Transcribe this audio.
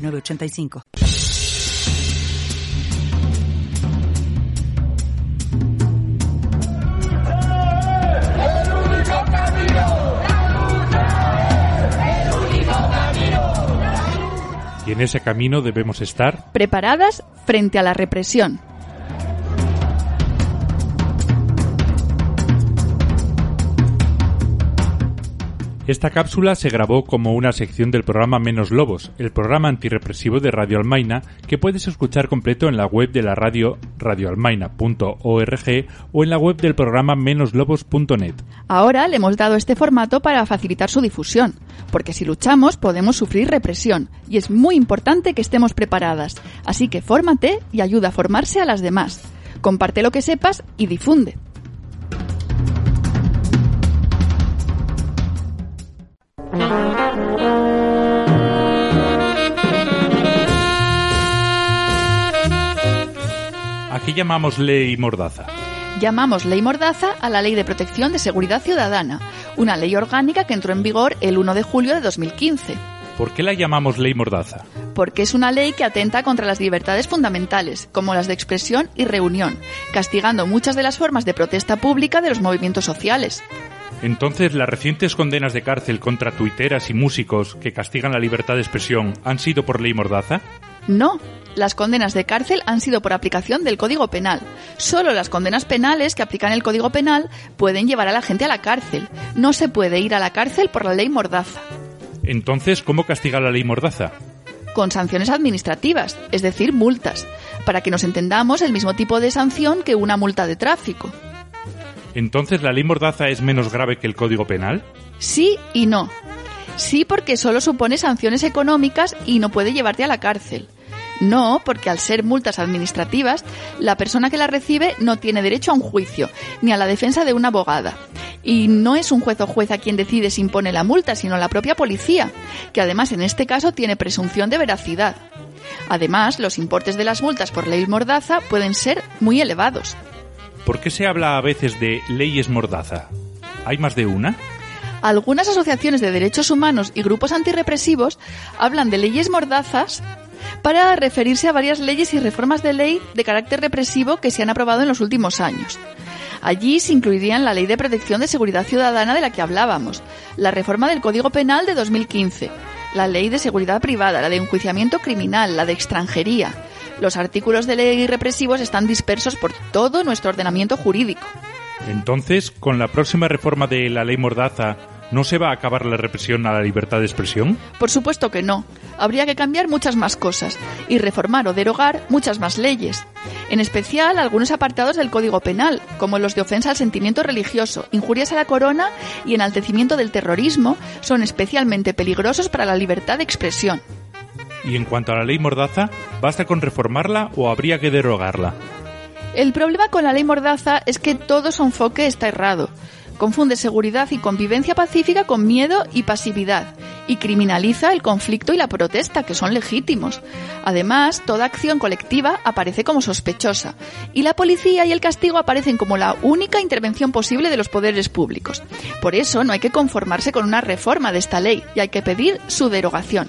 985. Y en ese camino debemos estar preparadas frente a la represión. Esta cápsula se grabó como una sección del programa Menos Lobos, el programa antirrepresivo de Radio Almaina, que puedes escuchar completo en la web de la radio radioalmaina.org o en la web del programa menoslobos.net. Ahora le hemos dado este formato para facilitar su difusión, porque si luchamos podemos sufrir represión y es muy importante que estemos preparadas. Así que fórmate y ayuda a formarse a las demás. Comparte lo que sepas y difunde. ¿A qué llamamos ley Mordaza? Llamamos ley Mordaza a la Ley de Protección de Seguridad Ciudadana, una ley orgánica que entró en vigor el 1 de julio de 2015. ¿Por qué la llamamos ley Mordaza? Porque es una ley que atenta contra las libertades fundamentales, como las de expresión y reunión, castigando muchas de las formas de protesta pública de los movimientos sociales. Entonces, ¿las recientes condenas de cárcel contra tuiteras y músicos que castigan la libertad de expresión han sido por ley Mordaza? No, las condenas de cárcel han sido por aplicación del Código Penal. Solo las condenas penales que aplican el Código Penal pueden llevar a la gente a la cárcel. No se puede ir a la cárcel por la ley Mordaza. Entonces, ¿cómo castiga la ley Mordaza? Con sanciones administrativas, es decir, multas, para que nos entendamos el mismo tipo de sanción que una multa de tráfico. ¿Entonces la ley Mordaza es menos grave que el Código Penal? Sí y no. Sí porque solo supone sanciones económicas y no puede llevarte a la cárcel. No, porque al ser multas administrativas, la persona que las recibe no tiene derecho a un juicio, ni a la defensa de una abogada. Y no es un juez o jueza quien decide si impone la multa, sino la propia policía, que además en este caso tiene presunción de veracidad. Además, los importes de las multas por ley mordaza pueden ser muy elevados. ¿Por qué se habla a veces de leyes mordaza? ¿Hay más de una? Algunas asociaciones de derechos humanos y grupos antirrepresivos hablan de leyes mordazas para referirse a varias leyes y reformas de ley de carácter represivo que se han aprobado en los últimos años. Allí se incluirían la Ley de Protección de Seguridad Ciudadana de la que hablábamos, la reforma del Código Penal de 2015, la Ley de Seguridad Privada, la de Enjuiciamiento Criminal, la de Extranjería. Los artículos de ley represivos están dispersos por todo nuestro ordenamiento jurídico. Entonces, con la próxima reforma de la Ley Mordaza, ¿No se va a acabar la represión a la libertad de expresión? Por supuesto que no. Habría que cambiar muchas más cosas y reformar o derogar muchas más leyes. En especial algunos apartados del Código Penal, como los de ofensa al sentimiento religioso, injurias a la corona y enaltecimiento del terrorismo, son especialmente peligrosos para la libertad de expresión. Y en cuanto a la ley Mordaza, ¿basta con reformarla o habría que derogarla? El problema con la ley Mordaza es que todo su enfoque está errado. Confunde seguridad y convivencia pacífica con miedo y pasividad y criminaliza el conflicto y la protesta, que son legítimos. Además, toda acción colectiva aparece como sospechosa y la policía y el castigo aparecen como la única intervención posible de los poderes públicos. Por eso no hay que conformarse con una reforma de esta ley y hay que pedir su derogación.